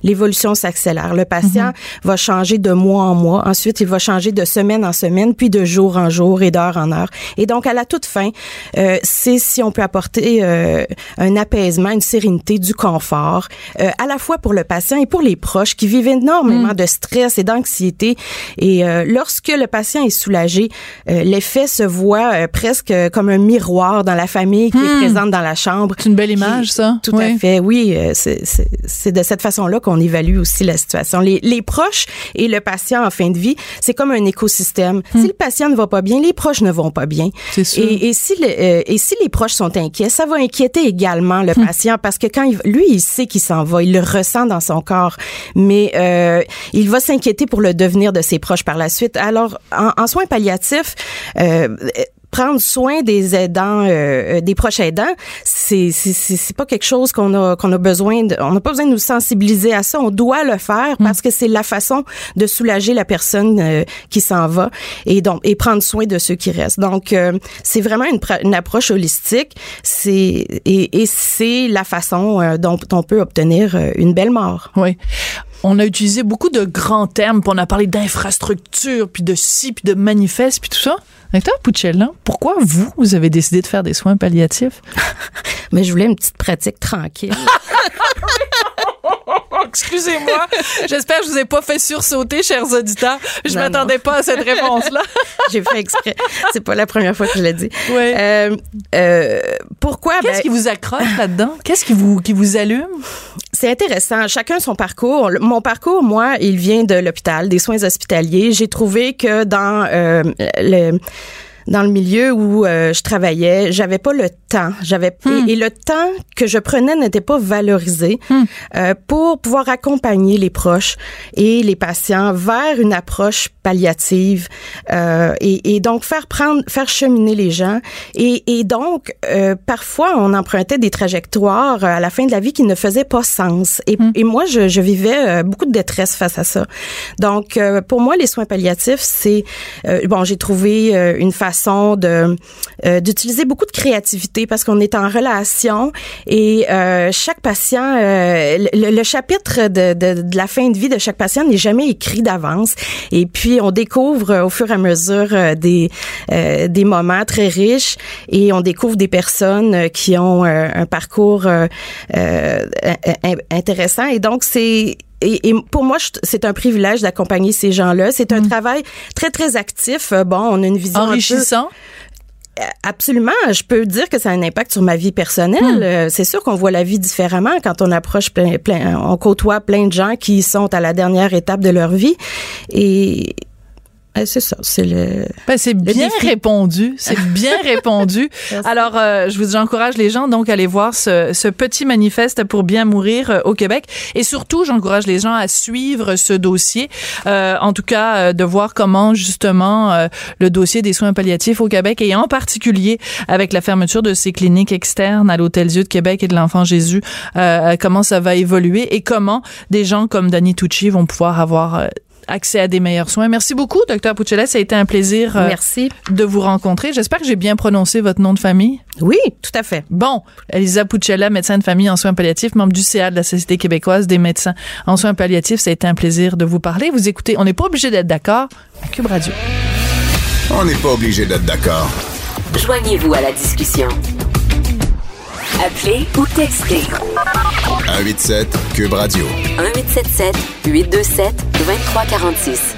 l'évolution s'accélère. Le patient mhm. va changer de mois en mois. Ensuite, il va changer de semaine en semaine, puis de jour en jour et d'heure en heure. Et donc, à la toute fin, euh, c'est si on peut apporter euh, un apaisement, une sérénité, du confort, à la fois pour le patient et pour les proches qui vivent énormément de stress et d'anxiété. Et euh, lorsque le patient est soulagé, euh, l'effet se voit euh, presque comme un miroir dans la famille qui est hmm. présente dans la chambre. C'est une belle image, ça. Tout à fait, oui. C'est de cette façon-là qu'on évalue aussi la situation. Les, les, proches et le patient en fin de vie, c'est comme un écosystème. Hmm. Si le patient ne va pas bien, les proches ne vont pas bien. Sûr. Et, et, si le, et si les proches sont inquiets, ça va inquiéter également le hmm. patient parce que quand il, lui, il sait qu'il s'en va, il le ressent dans son corps. Mais euh, il va s'inquiéter pour le devenir de ses proches par la suite. Alors, en, en soins palliatifs, euh, prendre soin des aidants, euh, euh des proches aidants, c'est c'est pas quelque chose qu'on a qu'on a besoin de, on n'a pas besoin de nous sensibiliser à ça. On doit le faire mm. parce que c'est la façon de soulager la personne euh, qui s'en va et donc et prendre soin de ceux qui restent. Donc euh, c'est vraiment une, une, approche holistique. C'est et, et c'est la façon dont on peut obtenir une belle mort. Oui on a utilisé beaucoup de grands termes, puis on a parlé d'infrastructure, puis de ci, puis de manifeste, puis tout ça. Docteur Pouchella, pourquoi vous, vous avez décidé de faire des soins palliatifs? <laughs> Mais je voulais une petite pratique tranquille. <laughs> Excusez-moi. J'espère que je vous ai pas fait sursauter, chers auditeurs. Je m'attendais pas à cette réponse-là. <laughs> J'ai fait exprès. C'est pas la première fois que je l'ai dit. Oui. Euh, euh, pourquoi? Qu'est-ce ben, qui vous accroche là-dedans? Qu'est-ce qui vous, qui vous allume? C'est intéressant. Chacun son parcours. Mon parcours, moi, il vient de l'hôpital, des soins hospitaliers. J'ai trouvé que dans euh, le dans le milieu où euh, je travaillais, j'avais pas le temps. J'avais Hmm. et, et le temps que je prenais n'était pas valorisé Hmm. euh, pour pouvoir accompagner les proches et les patients vers une approche palliative euh, et, et donc faire prendre, faire cheminer les gens. Et, et donc euh, parfois on empruntait des trajectoires à la fin de la vie qui ne faisaient pas sens. Et, et moi je, je vivais euh, beaucoup de détresse face à ça. Donc euh, pour moi les soins palliatifs c'est euh, bon j'ai trouvé euh, une façon de euh, d'utiliser beaucoup de créativité parce qu'on est en relation et euh, chaque patient euh, le, chapitre de, de, de la fin de vie de chaque patient n'est jamais écrit d'avance et puis on découvre au fur et à mesure euh, des euh, des moments très riches et on découvre des personnes qui ont un parcours in- in- intéressant et donc c'est et, et pour moi, c'est un privilège d'accompagner ces gens-là. C'est un travail très, très actif. Euh, Bon, on a une vision un peu- Enrichissant. Absolument. Je peux dire que ça a un impact sur ma vie personnelle. Euh, C'est sûr qu'on voit la vie différemment quand on approche plein, plein, on côtoie plein de gens qui sont à la dernière étape de leur vie. Et c'est ça, c'est le. Ben, c'est bien défi. répondu. C'est <laughs> bien répondu. Merci. Alors, euh, je vous j'encourage les gens donc à aller voir ce, ce petit manifeste pour bien mourir euh, au Québec. Et surtout, j'encourage les gens à suivre ce dossier. Euh, en tout cas, euh, de voir comment justement euh, le dossier des soins palliatifs au Québec et en particulier avec la fermeture de ces cliniques externes à l'Hôtel Dieu de Québec et de l'Enfant Jésus, euh, comment ça va évoluer et comment des gens comme Danny Tucci vont pouvoir avoir euh, accès à des meilleurs soins. Merci beaucoup, docteur Puccelet. Ça a été un plaisir euh, Merci. de vous rencontrer. J'espère que j'ai bien prononcé votre nom de famille. Oui, tout à fait. Bon, Elisa Puccella, médecin de famille en soins palliatifs, membre du CA de la Société québécoise des médecins en soins palliatifs. Ça a été un plaisir de vous parler. Vous écoutez, on n'est pas obligé d'être d'accord. à Cube Radio. On n'est pas obligé d'être d'accord. Joignez-vous à la discussion. Appelez ou textez 187 Cube Radio. 1877 827 2346.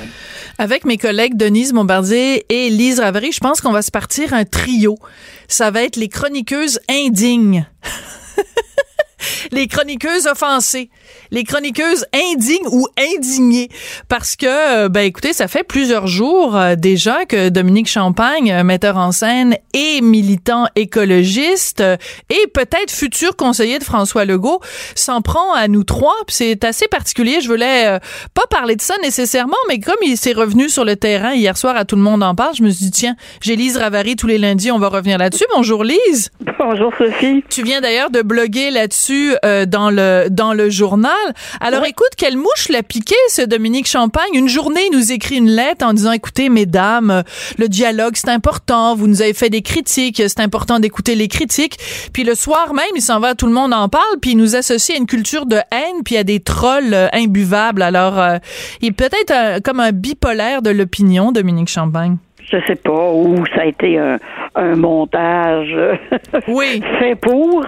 Avec mes collègues Denise Bombardier et Lise Ravary, je pense qu'on va se partir un trio. Ça va être les chroniqueuses indignes. <laughs> <laughs> les chroniqueuses offensées, les chroniqueuses indignes ou indignées, parce que, euh, ben écoutez, ça fait plusieurs jours euh, déjà que Dominique Champagne, euh, metteur en scène et militant écologiste, et peut-être futur conseiller de François Legault, s'en prend à nous trois. Puis c'est assez particulier. Je voulais pas parler de ça nécessairement, mais comme il s'est revenu sur le terrain hier soir, à tout le monde en parle, je me suis dit tiens, j'ai Lise Ravary tous les lundis, on va revenir là-dessus. Bonjour Lise. Bonjour Sophie. Tu viens d'ailleurs de bloguer là-dessus euh, dans le dans le journal. Alors écoute, quelle mouche l'a piqué ce Dominique Champagne? Une journée, il nous écrit une lettre en disant écoutez mesdames, le dialogue c'est important, vous nous avez fait des critiques, c'est important d'écouter les critiques. Puis le soir même, il s'en va, tout le monde en parle, puis il nous associe à une culture de haine, puis à des trolls euh, imbuvables. Alors euh, il est peut-être comme un bipolaire de l'opinion, Dominique Champagne. Je sais pas où ça a été un, un montage <laughs> Oui. fait pour,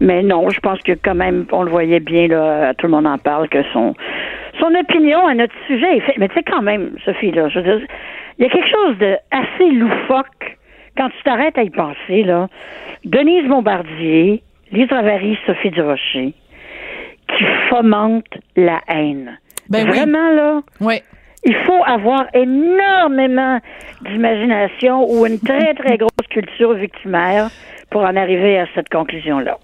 mais non, je pense que quand même, on le voyait bien, là, tout le monde en parle, que son, son opinion à notre sujet est faite. Mais tu sais, quand même, Sophie, là, je veux dire, il y a quelque chose de assez loufoque quand tu t'arrêtes à y penser, là. Denise Bombardier, Lise Ravary, Sophie Durocher, qui fomentent la haine. Ben oui. Vraiment, là? Ouais. Il faut avoir énormément d'imagination ou une très, très grosse culture victimaire pour en arriver à cette conclusion-là.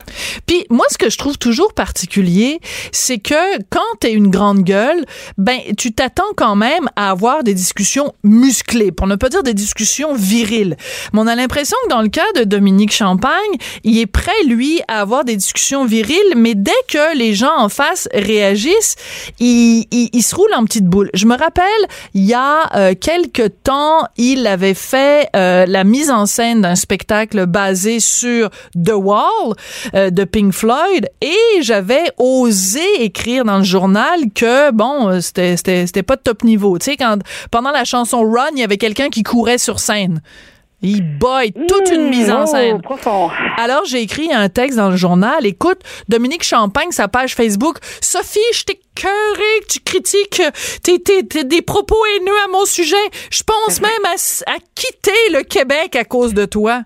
Puis moi, ce que je trouve toujours particulier, c'est que quand t'es une grande gueule, ben tu t'attends quand même à avoir des discussions musclées, pour ne pas dire des discussions viriles. Mais on a l'impression que dans le cas de Dominique Champagne, il est prêt lui à avoir des discussions viriles, mais dès que les gens en face réagissent, il se roule en petite boule. Je me rappelle, il y a euh, quelques temps, il avait fait euh, la mise en scène d'un spectacle basé sur The Wall euh, de Pink Floyd et j'avais osé écrire dans le journal que bon euh, c'était c'était c'était pas de top niveau tu sais quand pendant la chanson Run il y avait quelqu'un qui courait sur scène il boy toute une mise en Oh, scène profond. alors, j'ai écrit un texte dans le journal. Écoute, Dominique Champagne, sa page Facebook. Sophie, je t'ai que tu critiques tes, tes, tes- des propos haineux à mon sujet. Je pense <laughs> même à, à quitter le Québec à cause de toi.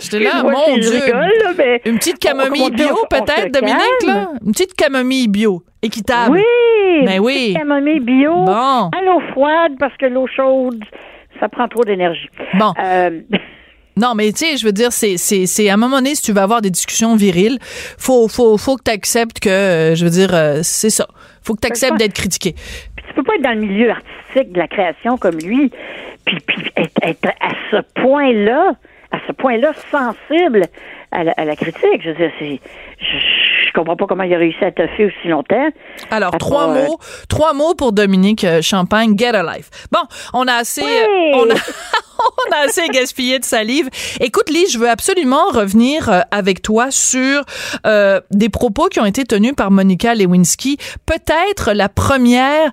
J'étais là, Moi, mon Dieu. rigole, là, mais Une petite camomille bio, peut-être, Dominique, là? Une petite camomille bio, équitable. Oui! Ben une oui. petite camomille bio. Bon. À l'eau froide parce que l'eau chaude, ça prend trop d'énergie. Bon. Euh, <laughs> Non, mais tu sais, je veux dire, c'est, c'est, c'est à un moment donné, si tu veux avoir des discussions viriles, faut, faut, faut que tu acceptes que, euh, je veux dire, euh, c'est ça. Faut que tu acceptes d'être critiqué. Puis tu peux pas être dans le milieu artistique de la création comme lui, puis, puis être, être à ce point-là, à ce point-là sensible à la, à la critique. Je veux dire, c'est, je, je comprends pas comment il a réussi à toffer aussi longtemps. Alors, trois euh, mots, trois mots pour Dominique euh, Champagne, get a life. Bon, on a assez, Oui! euh, on a, <laughs> on a assez gaspillé de salive. Écoute, Lise, je veux absolument revenir euh, avec toi sur euh, des propos qui ont été tenus par Monica Lewinsky. Peut-être la première,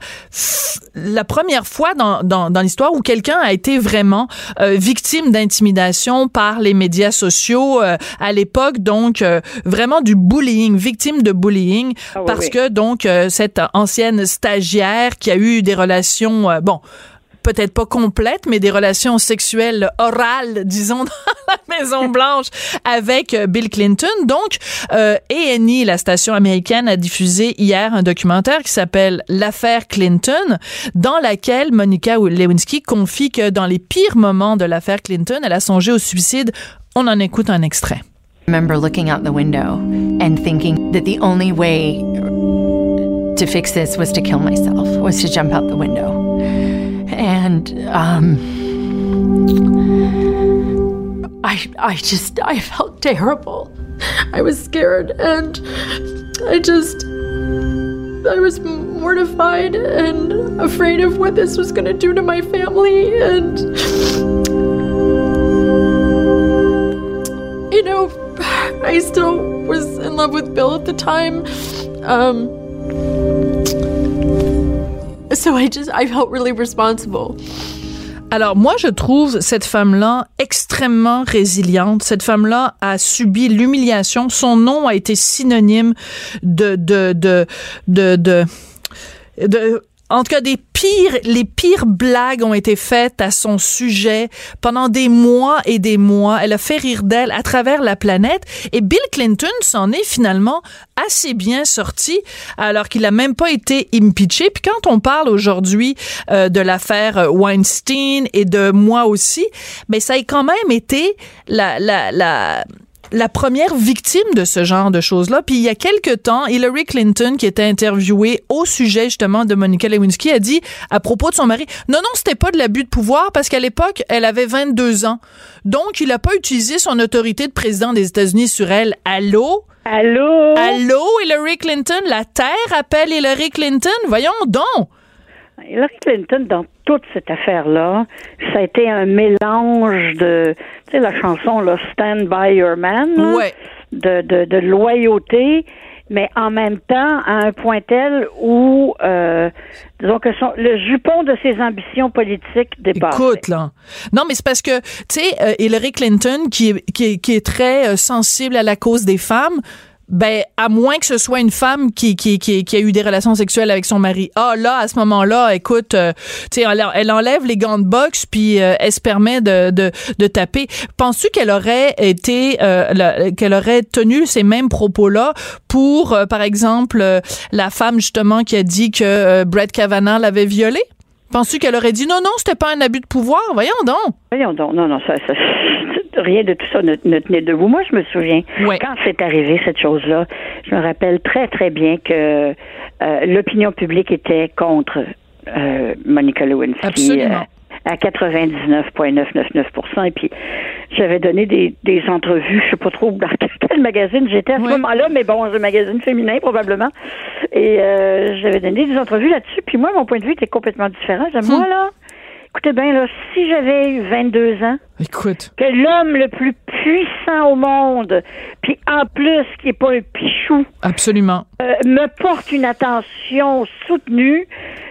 la première fois dans, dans, dans l'histoire où quelqu'un a été vraiment euh, victime d'intimidation par les médias sociaux euh, à l'époque, donc euh, vraiment du bullying, victime de bullying, Ah oui, parce oui. que donc euh, cette ancienne stagiaire qui a eu des relations, euh, bon peut-être pas complètes, mais des relations sexuelles orales, <laughs> disons, dans la Maison <laughs> Blanche avec euh, Bill Clinton. Donc, euh, A&E, la station américaine, a diffusé hier un documentaire qui s'appelle L'affaire Clinton, dans laquelle Monica Lewinsky confie que dans les pires moments de l'affaire Clinton, elle a songé au suicide. On en écoute un extrait. Remember looking out the window and thinking that the only way to fix this was to kill myself, was to jump out the window. And um I I just I felt terrible. I was scared and I just I was mortified and afraid of what this was going to do to my family and you know, I still was in love with Bill at the time. So I just, I felt really responsible. Alors moi, je trouve cette femme-là extrêmement résiliente. Cette femme-là a subi l'humiliation. Son nom a été synonyme de de de de, de en tout cas, des pires, les pires blagues ont été faites à son sujet pendant des mois et des mois. Elle a fait rire d'elle à travers la planète. Et Bill Clinton s'en est finalement assez bien sorti, alors qu'il a même pas été impeaché. Puis quand on parle aujourd'hui euh, de l'affaire Weinstein et de moi aussi, mais ça a quand même été la la la la première victime de ce genre de choses-là. Puis il y a quelque temps, Hillary Clinton, qui était interviewée au sujet justement de Monica Lewinsky, a dit à propos de son mari, non, non, c'était pas de l'abus de pouvoir parce qu'à l'époque, elle avait 22 ans. Donc, il a pas utilisé son autorité de président des États-Unis sur elle. Allô? Allô? Allô, Hillary Clinton? La Terre appelle Hillary Clinton? Voyons donc! Hillary Clinton, dans toute cette affaire-là, ça a été un mélange de, tu sais, la chanson, là, Stand by Your Man, Ouais. de, de, de loyauté, mais en même temps, à un point tel où, euh, disons que son, le jupon de ses ambitions politiques dépasse. Écoute, là. Non, mais c'est parce que, tu sais, euh, Hillary Clinton, qui est, qui est, qui est très euh, sensible à la cause des femmes, ben, à moins que ce soit une femme qui, qui, qui, qui a eu des relations sexuelles avec son mari. Ah, là, à ce moment-là, écoute, euh, tu sais, elle, enlève les gants de boxe, puis euh, elle se permet de, de, de taper. Penses-tu qu'elle aurait été, euh, qu'elle aurait tenu ces mêmes propos-là pour, euh, par exemple, euh, la femme, justement, qui a dit que Brett Kavanaugh l'avait violée? Penses-tu qu'elle aurait dit non, non, c'était pas un abus de pouvoir? Voyons donc. Voyons donc, non, non, ça, ça, rien de tout ça ne, ne tenait debout. Moi, je me souviens, Ouais. quand c'est arrivé, cette chose-là, je me rappelle très, très bien que euh, l'opinion publique était contre euh, Monica Lewinsky. Euh, à 99,999% Et puis, j'avais donné des, des entrevues, je sais pas trop dans quel magazine j'étais à ce moment-là, mais bon, un magazine féminin probablement. Et j'avais donné des entrevues là-dessus. Puis moi, mon point de vue était complètement différent. Hmm. Moi, là, écoutez bien, là, si j'avais eu 22 ans, Écoute. que l'homme le plus puissant au monde, puis en plus, qui est pas un pichou, Absolument. euh, me porte une attention soutenue,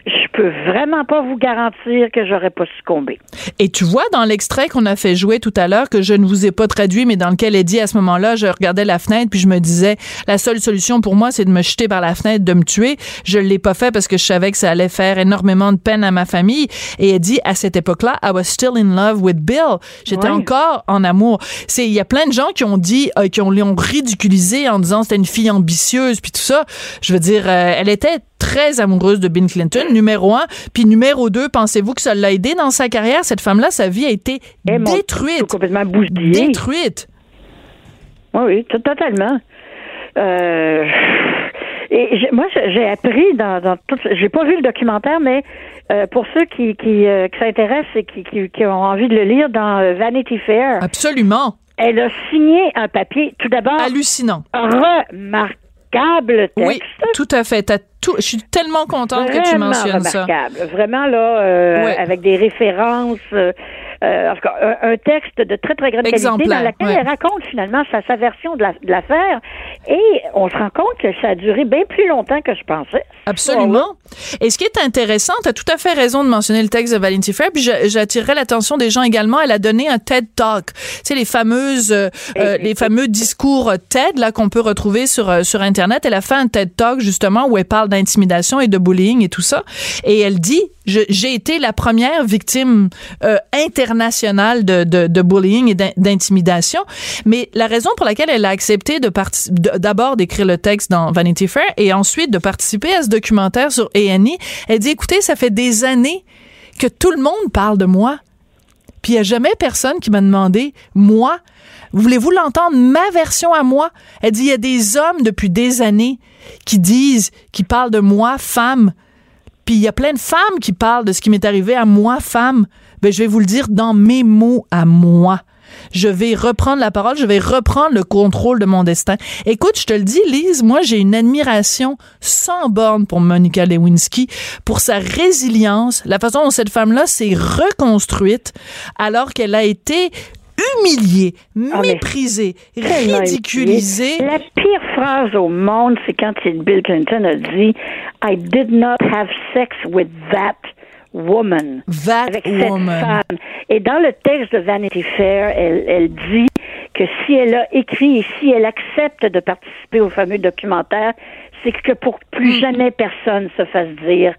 je peux vraiment pas vous garantir que j'aurais pas succombé. Et tu vois, dans l'extrait qu'on a fait jouer tout à l'heure, que je ne vous ai pas traduit, mais dans lequel dit à ce moment-là, je regardais la fenêtre, puis je me disais, la seule solution pour moi, c'est de me jeter par la fenêtre, de me tuer. Je l'ai pas fait parce que je savais que ça allait faire énormément de peine à ma famille. Et elle dit, à cette époque-là, I was still in love with Bill. J'étais encore en amour. C'est, il y a plein de gens qui ont dit, euh, qui ont, l'ont ridiculisé en disant c'était une fille ambitieuse, puis tout ça. Je veux dire, euh, elle était très amoureuse de Bill Clinton, numéro un. Puis numéro deux, pensez-vous que ça l'a aidé dans sa carrière? Cette femme-là, sa vie a été Eh, mon- détruite. complètement bousillée. Détruite. Oui, oui, totalement. Euh, et moi, j'ai appris dans, dans tout. J'ai pas vu le documentaire, mais euh, pour ceux qui qui, euh, qui s'intéressent et qui, qui, qui ont envie de le lire dans euh, Vanity Fair, Absolument. elle a signé un papier. Tout d'abord, Hallucinant. remarquable texte. Oui, tout à fait. T'as tout. Je suis tellement contente que tu mentionnes ça. remarquable. Vraiment, là, euh, avec des références. Euh, en tout cas, un, un texte de très, très grande qualité Exemplaire, dans lequel ouais. elle raconte finalement sa, sa version de la- de l'affaire. et on se rend compte que ça a duré bien plus longtemps que je pensais. Absolument. Et ce qui est intéressant, tu as tout à fait raison de mentionner le texte de Vanity Fair, puis j'attirerai l'attention des gens également. Elle a donné un TED Talk. Tu sais, les fameuses, euh, euh, les fameux discours TED, là, qu'on peut retrouver sur, euh, sur Internet. Elle a fait un TED Talk, justement, où elle parle d'intimidation et de bullying et tout ça. Et elle dit, j'ai été la première victime euh, internationale de, de, de bullying et d'in- d'intimidation. Mais la raison pour laquelle elle a accepté de- d'abord d'écrire le texte dans Vanity Fair et ensuite de participer à ce documentaire sur A&E, elle dit, écoutez, ça fait des années que tout le monde parle de moi. Puis il n'y a jamais personne qui m'a demandé, moi, voulez-vous l'entendre, ma version à moi? Elle dit, il y a des hommes depuis des années qui disent, qui parlent de moi, femme. Puis il y a plein de femmes qui parlent de ce qui m'est arrivé à moi, femme. Ben, je vais vous le dire dans mes mots à moi. Je vais reprendre la parole, je vais reprendre le contrôle de mon destin. Écoute, je te le dis, Lise, moi, j'ai une admiration sans borne pour Monica Lewinsky, pour sa résilience, la façon dont cette femme-là s'est reconstruite alors qu'elle a été humiliée, Ah, tellement ridiculisée. La pire phrase au monde, c'est quand Bill Clinton a dit I did not have sex with that woman. That avec cette woman. femme. Et dans le texte de Vanity Fair, elle, elle dit que si elle a écrit et si elle accepte de participer au fameux documentaire, c'est que pour plus jamais personne se fasse dire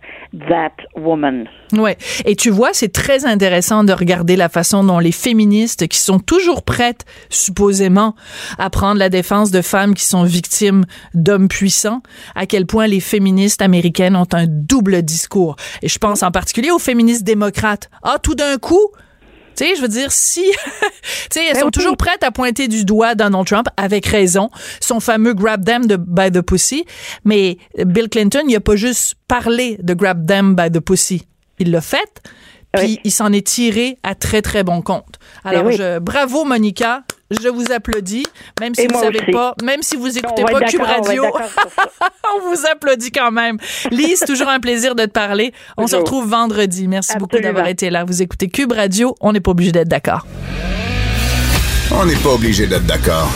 that woman. Ouais. Et tu vois, c'est très intéressant de regarder la façon dont les féministes qui sont toujours prêtes, supposément, à prendre la défense de femmes qui sont victimes d'hommes puissants, à quel point les féministes américaines ont un double discours. Et je pense en particulier aux féministes démocrates. Ah, tout d'un coup, tu sais, je veux dire, si, <laughs> tu sais, elles Ben sont toujours prêtes à pointer du doigt Donald Trump, avec raison, son fameux grab them de, by the pussy. Mais Bill Clinton, il a pas juste parlé de grab them by the pussy. Il l'a fait, puis Oui. il s'en est tiré à très, très bon compte. Alors, oui. je, bravo, Monica. Je vous applaudis, même si Et vous savez aussi. pas, même si vous écoutez pas Cube on Radio, <laughs> on vous applaudit quand même. Lise, toujours un plaisir de te parler. On se retrouve vendredi. Merci beaucoup d'avoir été là. Vous écoutez Cube Radio. On n'est pas obligé d'être d'accord. On n'est pas obligé d'être d'accord.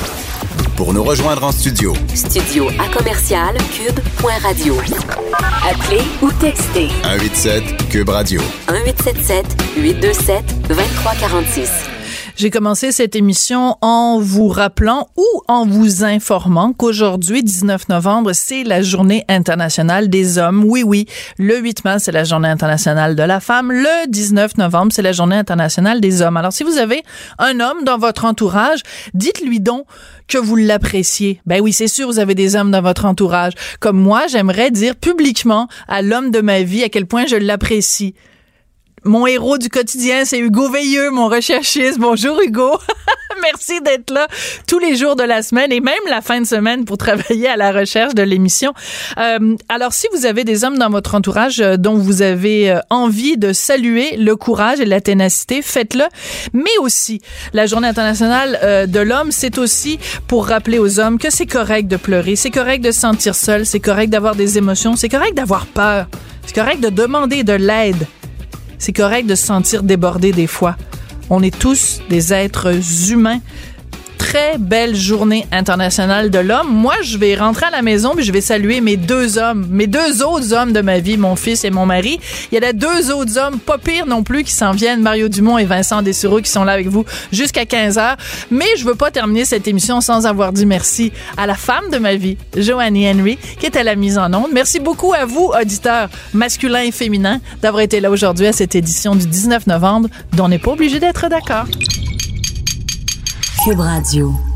Pour nous rejoindre en studio, Studio à commercial cube.radio. Appelez ou textez 187 Cube Radio. 1877 827 2346. J'ai commencé cette émission en vous rappelant ou en vous informant qu'aujourd'hui, 19 novembre, c'est la journée internationale des hommes. Oui, oui, le 8 mars, c'est la journée internationale de la femme. Le 19 novembre, c'est la journée internationale des hommes. Alors, si vous avez un homme dans votre entourage, dites-lui donc que vous l'appréciez. Ben oui, c'est sûr, vous avez des hommes dans votre entourage. Comme moi, j'aimerais dire publiquement à l'homme de ma vie à quel point je l'apprécie. Mon héros du quotidien, c'est Hugo Veilleux, mon recherchiste. Bonjour Hugo. <laughs> Merci d'être là tous les jours de la semaine et même la fin de semaine pour travailler à la recherche de l'émission. Euh, alors, si vous avez des hommes dans votre entourage euh, dont vous avez euh, envie de saluer le courage et la ténacité, faites-le. Mais aussi, la Journée internationale euh, de l'homme, c'est aussi pour rappeler aux hommes que c'est correct de pleurer, c'est correct de se sentir seul, c'est correct d'avoir des émotions, c'est correct d'avoir peur, c'est correct de demander de l'aide. C'est correct de se sentir débordé des fois. On est tous des êtres humains. Très belle journée internationale de l'homme. Moi, je vais rentrer à la maison puis je vais saluer mes deux hommes, mes deux autres hommes de ma vie, mon fils et mon mari. Il y a deux autres hommes, pas pires non plus, qui s'en viennent, Mario Dumont et Vincent Dessureau, qui sont là avec vous jusqu'à 15 heures. Mais je veux pas terminer cette émission sans avoir dit merci à la femme de ma vie, Joannie Henry, qui est à la mise en onde. Merci beaucoup à vous, auditeurs masculins et féminins, d'avoir été là aujourd'hui à cette édition du 19 novembre, dont on n'est pas obligé d'être d'accord. Cube Radio.